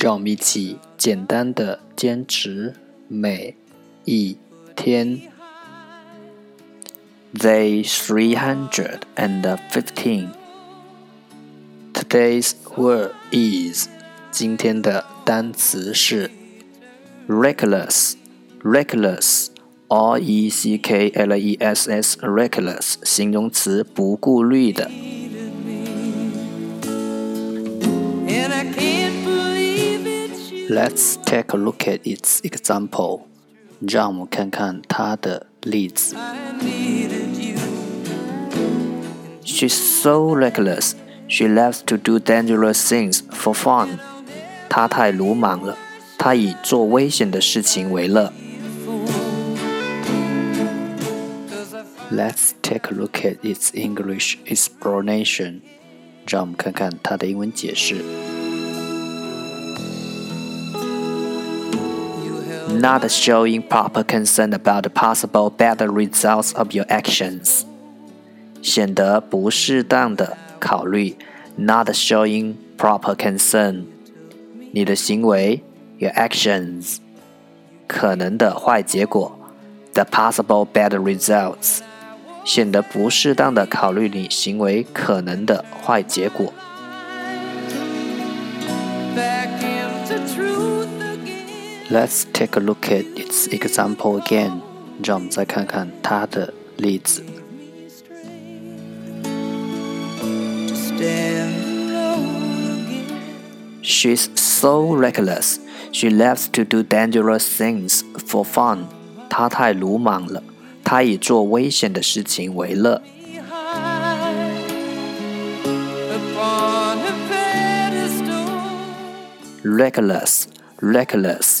让我们一起简单的坚持每一天。Day three hundred and fifteen. Today's word is 今天的单词是 reckless reckless r e c k l e s s reckless 形容词不顾虑的。 Let's take a look at its example. 让我们看看它的例子。She's so reckless. She loves to do dangerous things for fun. 她太鲁莽了，她以做危险的事情为乐。Let's take a look at its English explanation. 让我们看看它的英文解释。 not showing proper concern about the possible bad results of your actions，显得不适当的考虑，not showing proper concern，你的行为，your actions，可能的坏结果，the possible bad results，显得不适当的考虑你行为可能的坏结果。 Let's take a look at its example again. 让我们再看看它的例子。She's so reckless. She loves to do dangerous things for fun. 她太鲁莽了，她以做危险的事情为乐。Reckless, reckless.